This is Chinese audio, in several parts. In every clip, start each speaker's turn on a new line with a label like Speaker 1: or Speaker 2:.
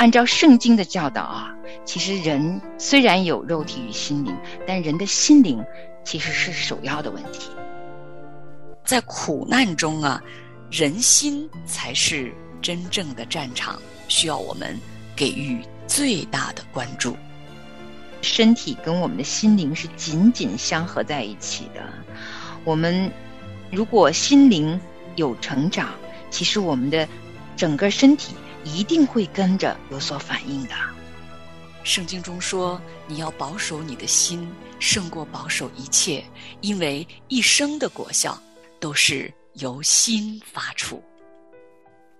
Speaker 1: 按照圣经的教导啊，其实人虽然有肉体与心灵，但人的心灵其实是首要的问题。
Speaker 2: 在苦难中啊，人心才是真正的战场，需要我们给予最大的关注。
Speaker 1: 身体跟我们的心灵是紧紧相合在一起的。我们如果心灵有成长，其实我们的整个身体一定会跟着有所反应的。
Speaker 2: 圣经中说：“你要保守你的心，胜过保守一切，因为一生的果效都是由心发出。”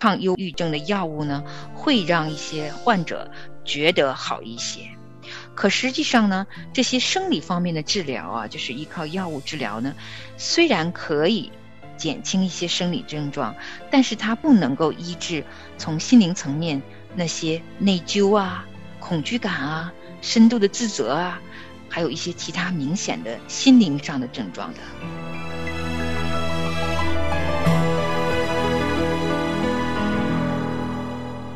Speaker 1: 抗忧郁症的药物呢，会让一些患者觉得好一些。可实际上呢，这些生理方面的治疗啊，就是依靠药物治疗呢，虽然可以减轻一些生理症状，但是它不能够医治从心灵层面那些内疚啊、恐惧感啊、深度的自责啊，还有一些其他明显的心灵上的症状的。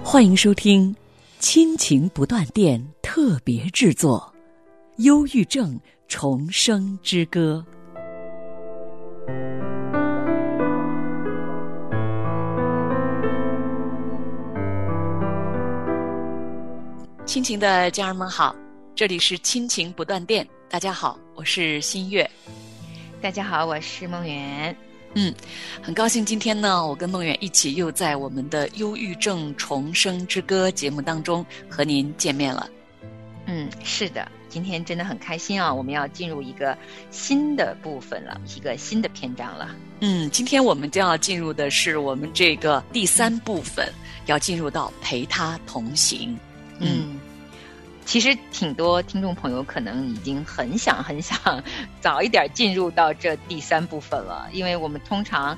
Speaker 3: 欢迎收听。亲情不断电特别制作，《忧郁症重生之歌》。
Speaker 2: 亲情的家人们好，这里是亲情不断电。大家好，我是新月。
Speaker 1: 大家好，我是梦圆。
Speaker 2: 嗯，很高兴今天呢，我跟梦圆一起又在我们的《忧郁症重生之歌》节目当中和您见面了。
Speaker 1: 嗯，是的，今天真的很开心啊！我们要进入一个新的部分了，一个新的篇章了。
Speaker 2: 嗯，今天我们将要进入的是我们这个第三部分，要进入到陪他同行。
Speaker 1: 嗯。其实挺多听众朋友可能已经很想很想早一点进入到这第三部分了，因为我们通常，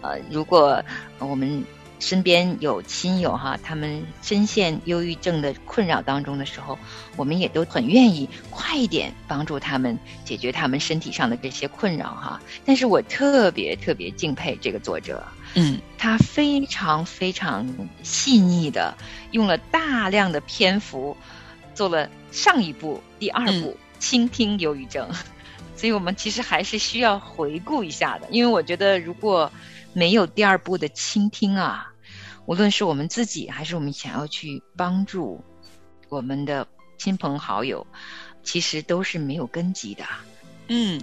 Speaker 1: 呃，如果我们身边有亲友哈，他们深陷忧郁症的困扰当中的时候，我们也都很愿意快一点帮助他们解决他们身体上的这些困扰哈。但是我特别特别敬佩这个作者，
Speaker 2: 嗯，
Speaker 1: 他非常非常细腻的用了大量的篇幅。做了上一部、第二部，倾听忧郁症，所以我们其实还是需要回顾一下的。因为我觉得，如果没有第二部的倾听啊，无论是我们自己，还是我们想要去帮助我们的亲朋好友，其实都是没有根基的。
Speaker 2: 嗯，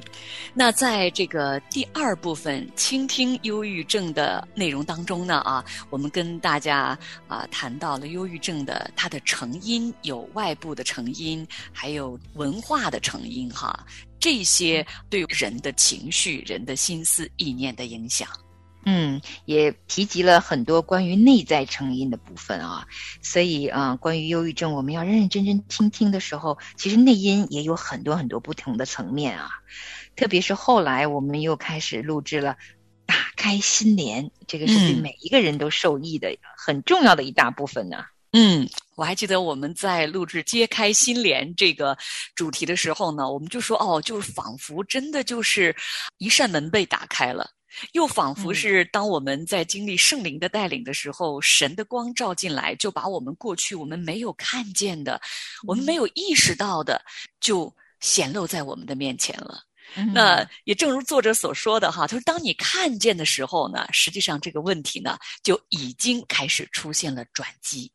Speaker 2: 那在这个第二部分倾听忧郁症的内容当中呢，啊，我们跟大家啊谈到了忧郁症的它的成因，有外部的成因，还有文化的成因，哈，这些对人的情绪、人的心思意念的影响。
Speaker 1: 嗯，也提及了很多关于内在成因的部分啊，所以啊，关于忧郁症，我们要认认真真听听的时候，其实内因也有很多很多不同的层面啊。特别是后来我们又开始录制了《打开心帘》，这个是对每一个人都受益的很重要的一大部分呢。
Speaker 2: 嗯，我还记得我们在录制《揭开心帘》这个主题的时候呢，我们就说哦，就是仿佛真的就是一扇门被打开了。又仿佛是当我们在经历圣灵的带领的时候，神的光照进来，就把我们过去我们没有看见的，我们没有意识到的，就显露在我们的面前了。那也正如作者所说的哈，他说：“当你看见的时候呢，实际上这个问题呢，就已经开始出现了转机。”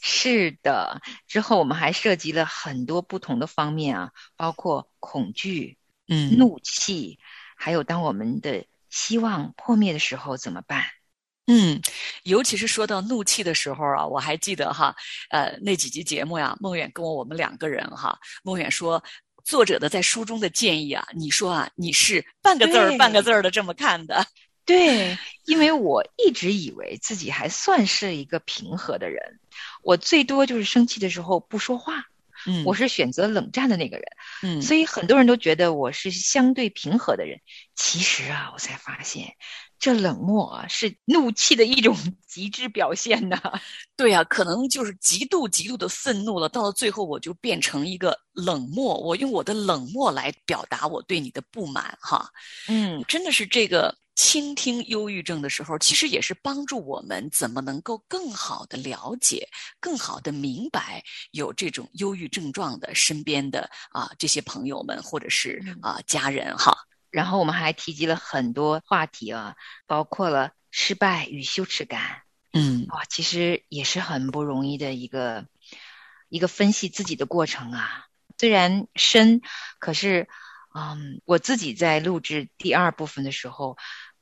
Speaker 1: 是的，之后我们还涉及了很多不同的方面啊，包括恐惧、
Speaker 2: 嗯，
Speaker 1: 怒气，还有当我们的。希望破灭的时候怎么办？
Speaker 2: 嗯，尤其是说到怒气的时候啊，我还记得哈，呃，那几集节目呀，孟远跟我我们两个人哈，孟远说作者的在书中的建议啊，你说啊，你是半个字儿半个字儿的这么看的？
Speaker 1: 对，因为我一直以为自己还算是一个平和的人，我最多就是生气的时候不说话。
Speaker 2: 嗯，
Speaker 1: 我是选择冷战的那个人，
Speaker 2: 嗯，
Speaker 1: 所以很多人都觉得我是相对平和的人。其实啊，我才发现，这冷漠啊是怒气的一种 极致表现呢。
Speaker 2: 对啊，可能就是极度极度的愤怒了，到了最后我就变成一个冷漠，我用我的冷漠来表达我对你的不满，哈，
Speaker 1: 嗯，
Speaker 2: 真的是这个倾听忧郁症的时候，其实也是帮助我们怎么能够更好的了解、更好的明白有这种忧郁症状的身边的啊这些朋友们或者是啊家人哈。
Speaker 1: 然后我们还提及了很多话题啊，包括了失败与羞耻感。
Speaker 2: 嗯，
Speaker 1: 哇，其实也是很不容易的一个一个分析自己的过程啊。虽然深，可是，嗯，我自己在录制第二部分的时候，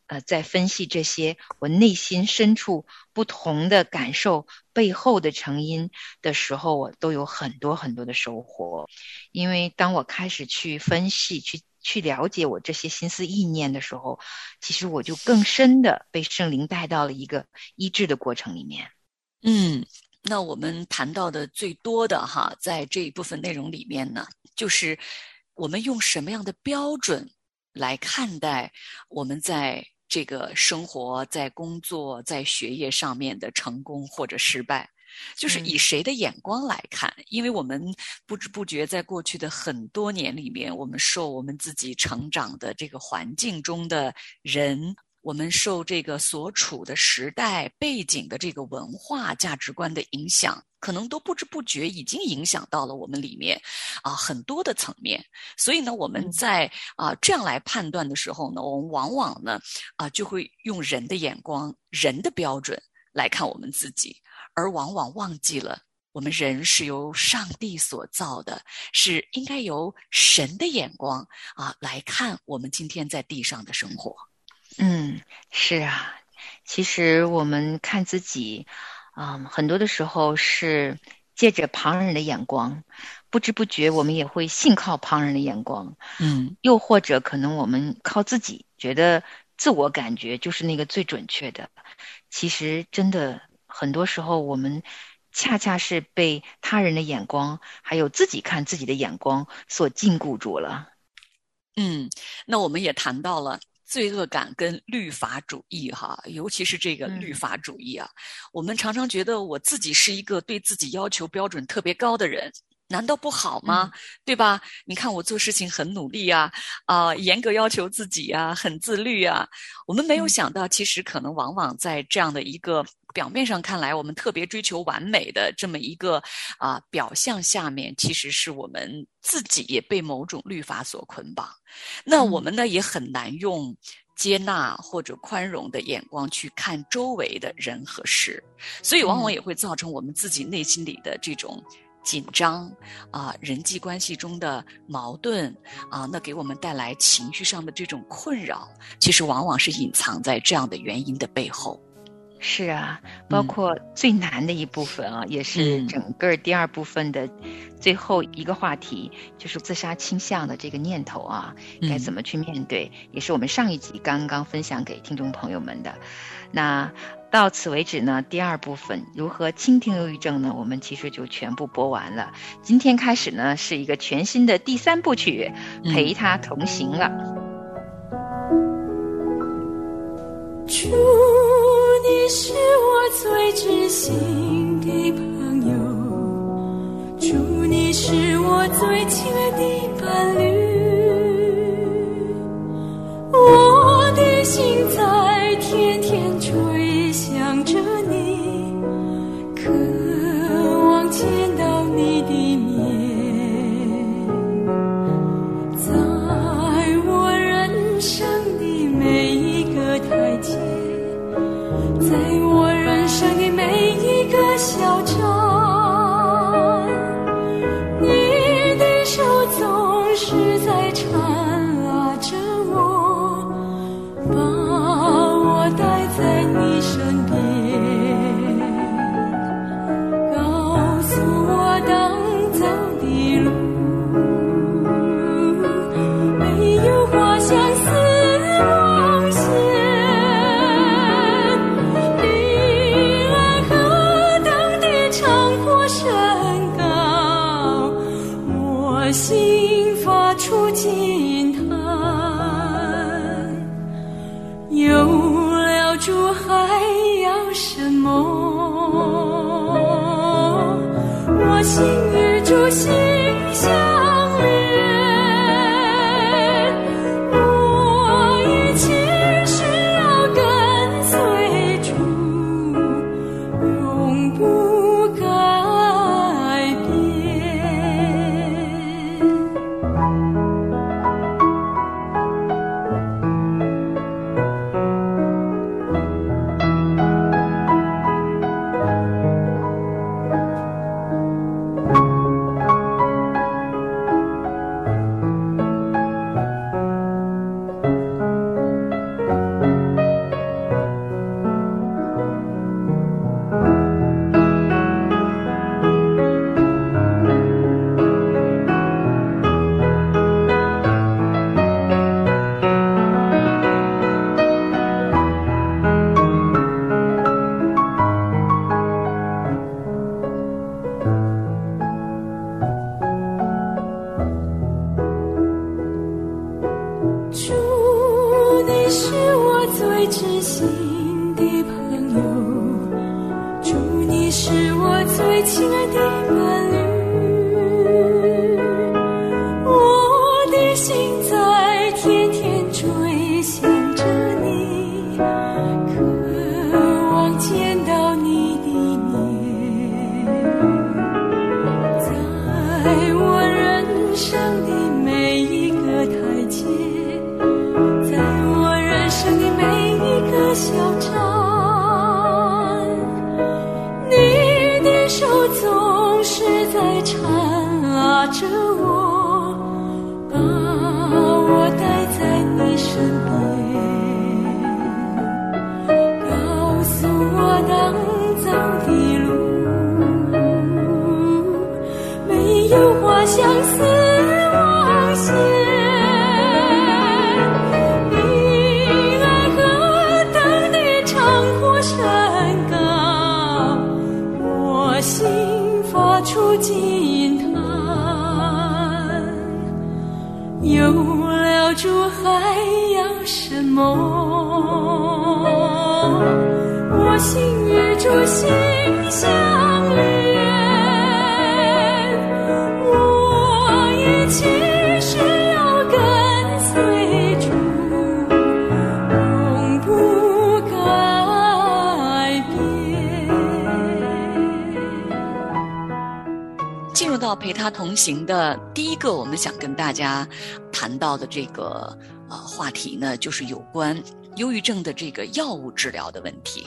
Speaker 1: 呃，在分析这些我内心深处不同的感受背后的成因的时候，我都有很多很多的收获。因为当我开始去分析、去去了解我这些心思意念的时候，其实我就更深的被圣灵带到了一个医治的过程里面。
Speaker 2: 嗯，那我们谈到的最多的哈，在这一部分内容里面呢，就是我们用什么样的标准来看待我们在这个生活、在工作、在学业上面的成功或者失败。就是以谁的眼光来看？因为我们不知不觉在过去的很多年里面，我们受我们自己成长的这个环境中的人，我们受这个所处的时代背景的这个文化价值观的影响，可能都不知不觉已经影响到了我们里面啊很多的层面。所以呢，我们在啊这样来判断的时候呢，我们往往呢啊就会用人的眼光、人的标准来看我们自己。而往往忘记了，我们人是由上帝所造的，是应该由神的眼光啊来看我们今天在地上的生活。
Speaker 1: 嗯，是啊，其实我们看自己，嗯，很多的时候是借着旁人的眼光，不知不觉我们也会信靠旁人的眼光。
Speaker 2: 嗯，
Speaker 1: 又或者可能我们靠自己觉得自我感觉就是那个最准确的，其实真的。很多时候，我们恰恰是被他人的眼光，还有自己看自己的眼光所禁锢住了。
Speaker 2: 嗯，那我们也谈到了罪恶感跟律法主义，哈，尤其是这个律法主义啊，我们常常觉得我自己是一个对自己要求标准特别高的人。难道不好吗？对吧？你看我做事情很努力啊，啊，严格要求自己啊，很自律啊。我们没有想到，其实可能往往在这样的一个表面上看来，我们特别追求完美的这么一个啊表象下面，其实是我们自己也被某种律法所捆绑。那我们呢，也很难用接纳或者宽容的眼光去看周围的人和事，所以往往也会造成我们自己内心里的这种。紧张啊，人际关系中的矛盾啊，那给我们带来情绪上的这种困扰，其实往往是隐藏在这样的原因的背后。
Speaker 1: 是啊，包括最难的一部分啊，也是整个第二部分的最后一个话题，就是自杀倾向的这个念头啊，该怎么去面对，也是我们上一集刚刚分享给听众朋友们的。那到此为止呢，第二部分如何倾听忧郁症呢？我们其实就全部播完了。今天开始呢，是一个全新的第三部曲，陪他同行了。
Speaker 4: 祝你是我最知心的朋友，祝你是我最亲爱的伴侣，我的心在是在缠啊着心相连我一起需要跟随主永不是我最知心的朋友，祝你是我最亲主还要什么？我心与主心相连。我一切是要跟随主，永不改变。
Speaker 2: 进入到陪他同行的第一个，我们想跟大家谈到的这个呃话题呢，就是有关忧郁症的这个药物治疗的问题。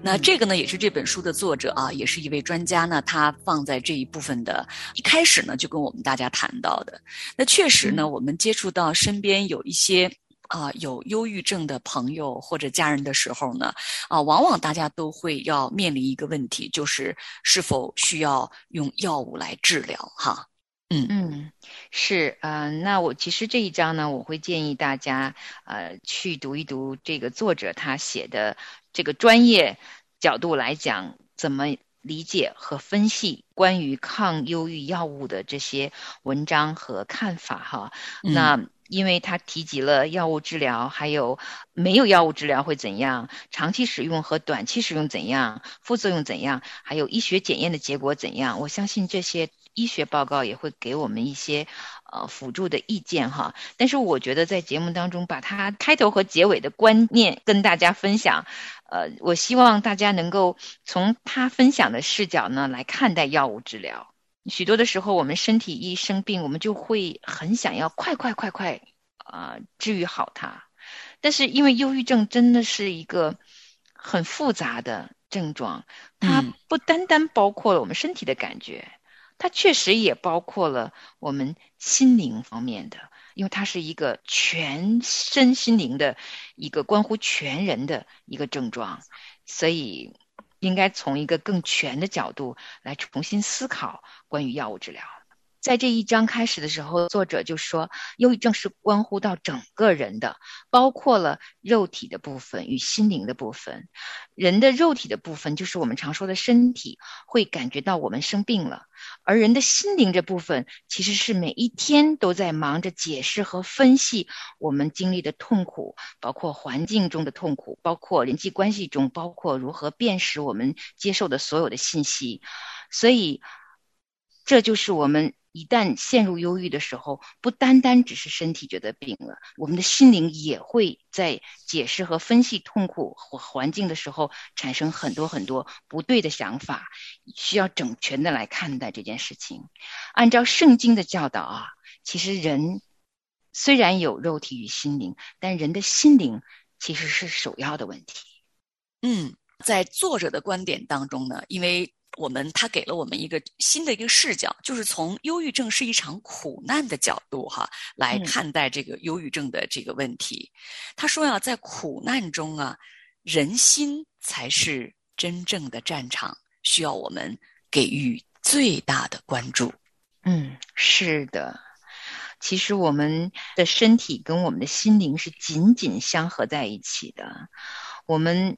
Speaker 2: 那这个呢，也是这本书的作者啊，也是一位专家呢，他放在这一部分的一开始呢，就跟我们大家谈到的。那确实呢，我们接触到身边有一些。啊，有忧郁症的朋友或者家人的时候呢，啊，往往大家都会要面临一个问题，就是是否需要用药物来治疗哈。嗯。
Speaker 1: 嗯，是，呃，那我其实这一章呢，我会建议大家，呃，去读一读这个作者他写的这个专业角度来讲，怎么理解和分析关于抗忧郁药物的这些文章和看法哈。
Speaker 2: 嗯。
Speaker 1: 那因为他提及了药物治疗，还有没有药物治疗会怎样，长期使用和短期使用怎样，副作用怎样，还有医学检验的结果怎样，我相信这些医学报告也会给我们一些呃辅助的意见哈。但是我觉得在节目当中把它开头和结尾的观念跟大家分享，呃，我希望大家能够从他分享的视角呢来看待药物治疗。许多的时候，我们身体一生病，我们就会很想要快快快快啊、呃治愈好它。但是因为忧郁症真的是一个很复杂的症状，它
Speaker 2: 嗯
Speaker 1: 不单单包括了我们身体的感觉，它确实也包括了我们心灵方面的，因为它是一个全身心灵的一个关乎全人的一个症状，所以应该从一个更全的角度来重新思考关于药物治疗。在这一章开始的时候，作者就说，忧郁症是关乎到整个人的，包括了肉体的部分与心灵的部分。人的肉体的部分就是我们常说的身体，会感觉到我们生病了；而人的心灵这部分，其实是每一天都在忙着解释和分析我们经历的痛苦，包括环境中的痛苦，包括人际关系中，包括如何辨识我们接受的所有的信息。所以，这就是我们一旦陷入忧郁的时候，不单单只是身体觉得病了，我们的心灵也会在解释和分析痛苦或环境的时候，产生很多很多不对的想法，需要整全的来看待这件事情。按照圣经的教导啊，其实人虽然有肉体与心灵，但人的心灵其实是首要的问题。
Speaker 2: 嗯，在作者的观点当中呢，因为我们他给了我们一个新的一个视角，就是从忧郁症是一场苦难的角度哈来
Speaker 1: 嗯
Speaker 2: 看待这个忧郁症的这个问题。他说呀，在苦难中啊，人心才是真正的战场，需要我们给予最大的关注。
Speaker 1: 嗯，是的。其实我们的身体跟我们的心灵是紧紧相合在一起的。我们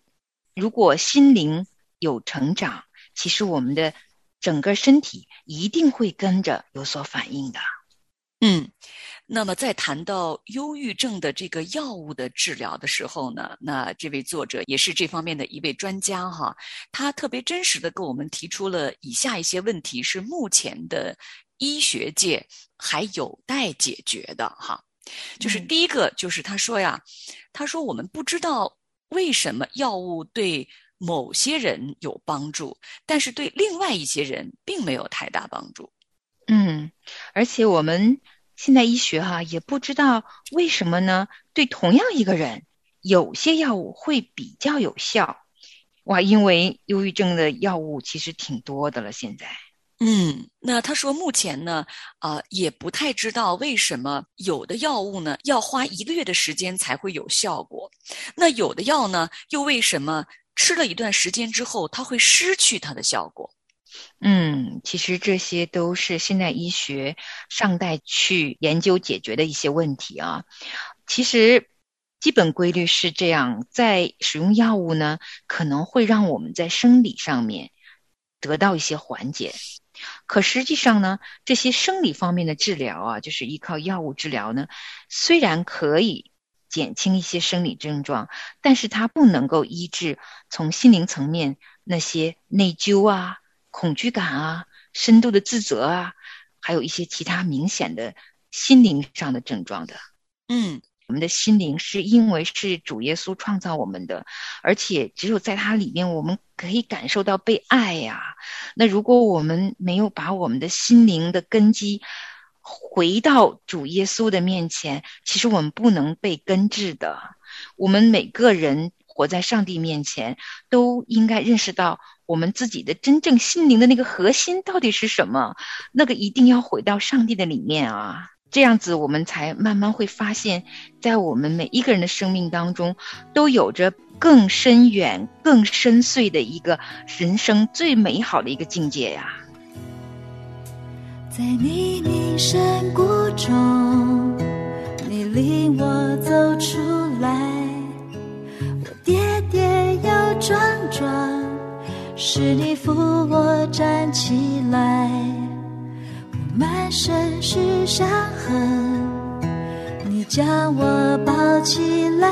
Speaker 1: 如果心灵有成长，其实我们的整个身体一定会跟着有所反应的。
Speaker 2: 嗯，那么在谈到忧郁症的这个药物的治疗的时候呢，那这位作者也是这方面的一位专家哈，他特别真实的给我们提出了以下一些问题，是目前的医学界还有待解决的哈。就是第一个，就是他说呀，他说我们不知道为什么药物对某些人有帮助，但是对另外一些人并没有太大帮助。
Speaker 1: 嗯，而且我们。现代医学哈也不知道为什么呢？对同样一个人，有些药物会比较有效，哇！因为忧郁症的药物其实挺多的了。现在，
Speaker 2: 嗯，那他说目前呢，啊，也不太知道为什么有的药物呢要花一个月的时间才会有效果，那有的药呢又为什么吃了一段时间之后它会失去它的效果？
Speaker 1: 嗯，其实这些都是现代医学尚待去研究解决的一些问题啊。其实基本规律是这样，在使用药物呢，可能会让我们在生理上面得到一些缓解。可实际上呢，这些生理方面的治疗啊，就是依靠药物治疗呢，虽然可以减轻一些生理症状，但是它不能够医治从心灵层面那些内疚啊。恐惧感啊，深度的自责啊，还有一些其他明显的心灵上的症状的。
Speaker 2: 嗯，
Speaker 1: 我们的心灵是因为是主耶稣创造我们的，而且只有在它里面，我们可以感受到被爱呀。那如果我们没有把我们的心灵的根基回到主耶稣的面前，其实我们不能被根治的。我们每个人活在上帝面前，都应该认识到。我们自己的真正心灵的那个核心到底是什么？那个一定要回到上帝的里面啊，这样子我们才慢慢会发现，在我们每一个人的生命当中，都有着更深远、更深邃的一个人生最美好的一个境界呀。
Speaker 5: 在泥泞山谷中，你领我走出来，我跌跌又撞撞。是你扶我站起来，满身是伤痕，你将我抱起来，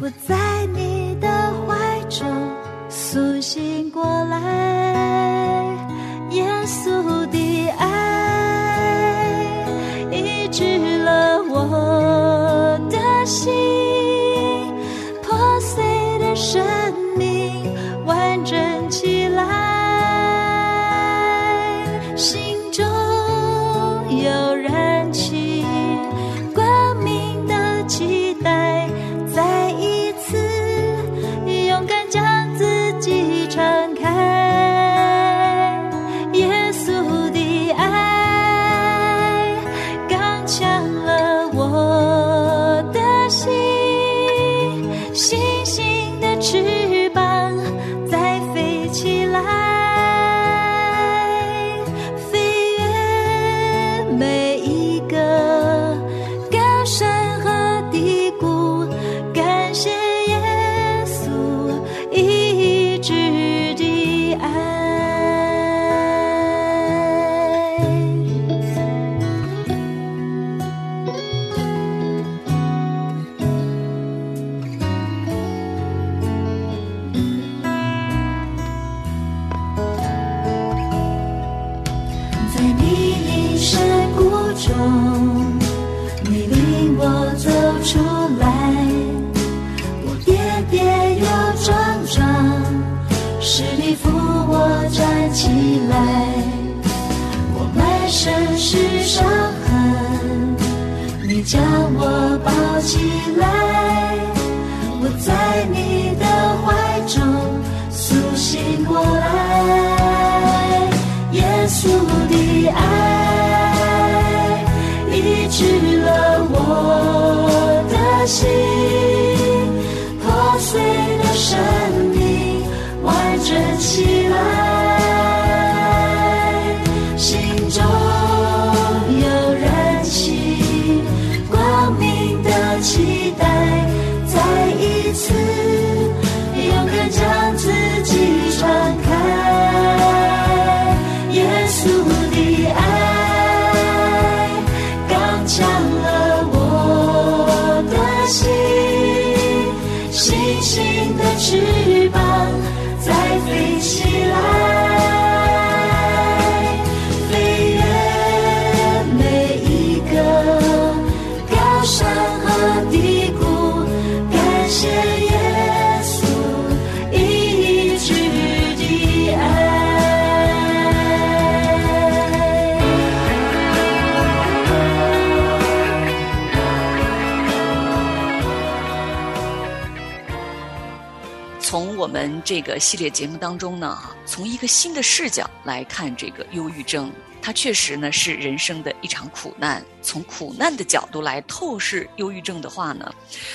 Speaker 5: 我在你的怀中苏醒过来，起来，我在你的怀中苏醒过来。耶稣的爱医治了我的心，破碎的生命完整起来，
Speaker 2: 们这个系列节目当中呢，从一个新的视角来看这个忧郁症，它确实呢是人生的一场苦难。从苦难的角度来透视忧郁症的话呢，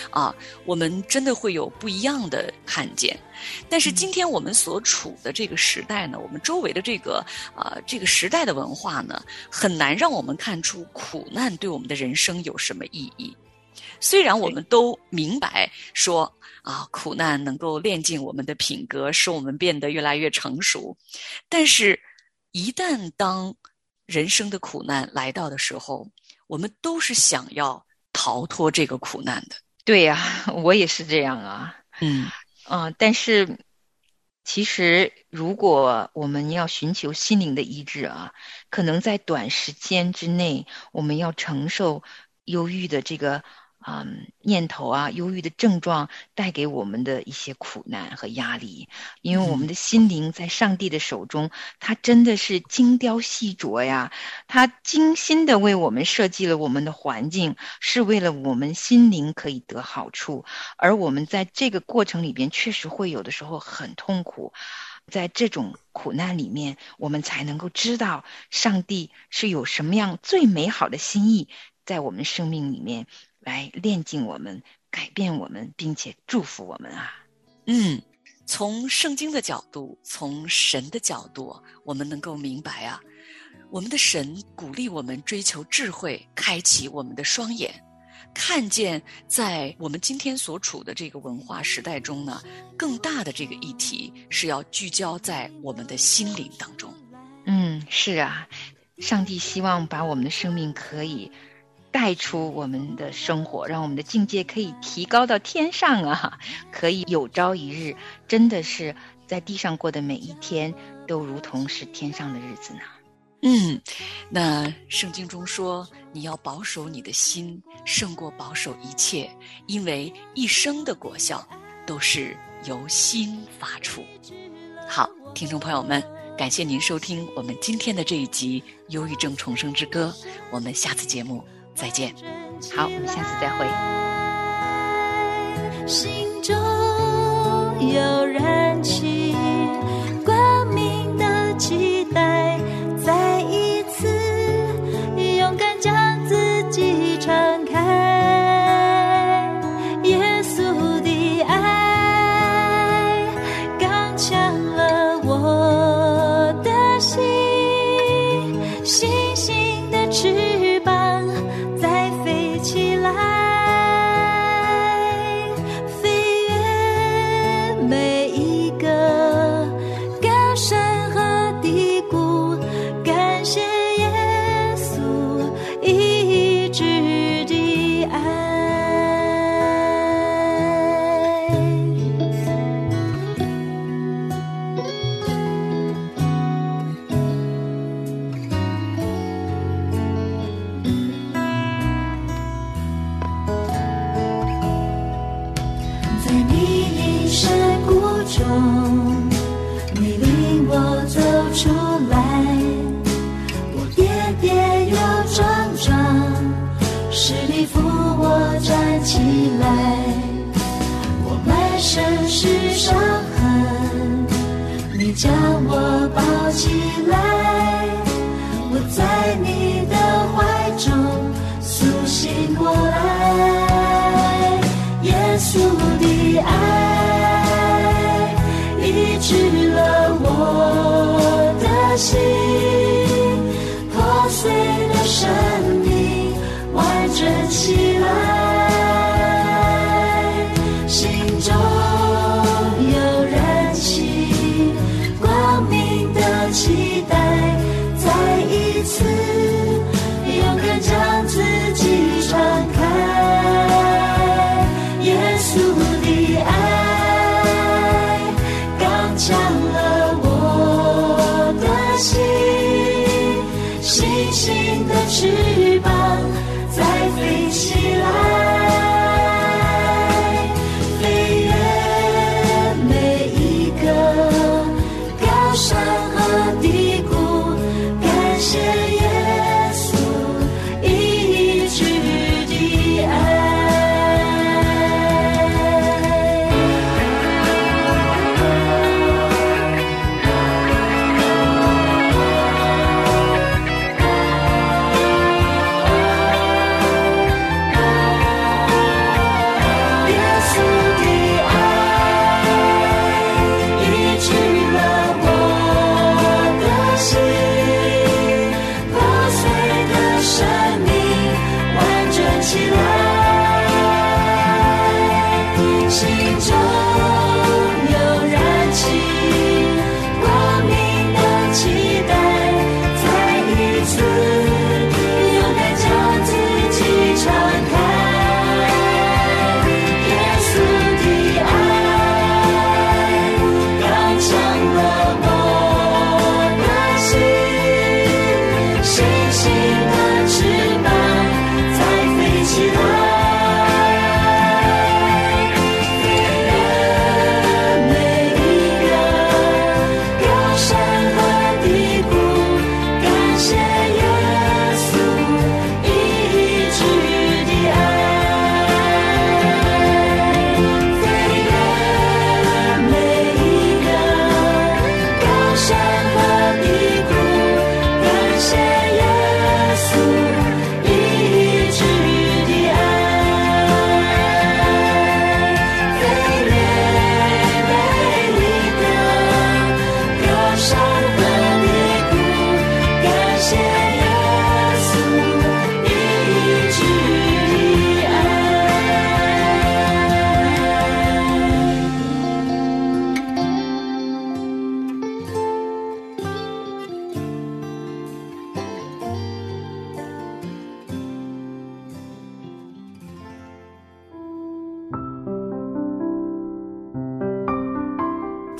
Speaker 2: 啊，我们真的会有不一样的看见。但是今天我们所处的这个时代呢，我们周围的这个啊、这个时代的文化呢，很难让我们看出苦难对我们的人生有什么意义。虽然我们都明白说啊，苦难能够练尽我们的品格，使我们变得越来越成熟，但是，一旦当人生的苦难来到的时候，我们都是想要逃脱这个苦难的。
Speaker 1: 对呀、我也是这样啊。
Speaker 2: 嗯
Speaker 1: 嗯、但是其实如果我们要寻求心灵的医治啊，可能在短时间之内，我们要承受忧郁的这个嗯念头啊，忧郁的症状带给我们的一些苦难和压力，因为我们的心灵在上帝的手中，他真的是精雕细琢呀，他精心的为我们设计了我们的环境，是为了我们心灵可以得好处。而我们在这个过程里边，确实会有的时候很痛苦。在这种苦难里面，我们才能够知道上帝是有什么样最美好的心意在我们生命里面来炼净我们、改变我们，并且祝福我们啊！
Speaker 2: 嗯，从圣经的角度，从神的角度，我们能够明白啊，我们的神鼓励我们追求智慧，开启我们的双眼，看见在我们今天所处的这个文化时代中呢，更大的这个议题是要聚焦在我们的心灵当中。
Speaker 1: 嗯，是啊，上帝希望把我们的生命可以带出我们的生活，让我们的境界可以提高到天上啊，可以有朝一日真的是在地上过的每一天都如同是天上的日子呢。
Speaker 2: 嗯，那圣经中说，你要保守你的心，胜过保守一切，因为一生的果效都是由心发出。好，听众朋友们，感谢您收听我们今天的这一集《忧郁症重生之歌》，我们下次节目再见。
Speaker 1: 好，我们下次再会。
Speaker 5: 心中有燃起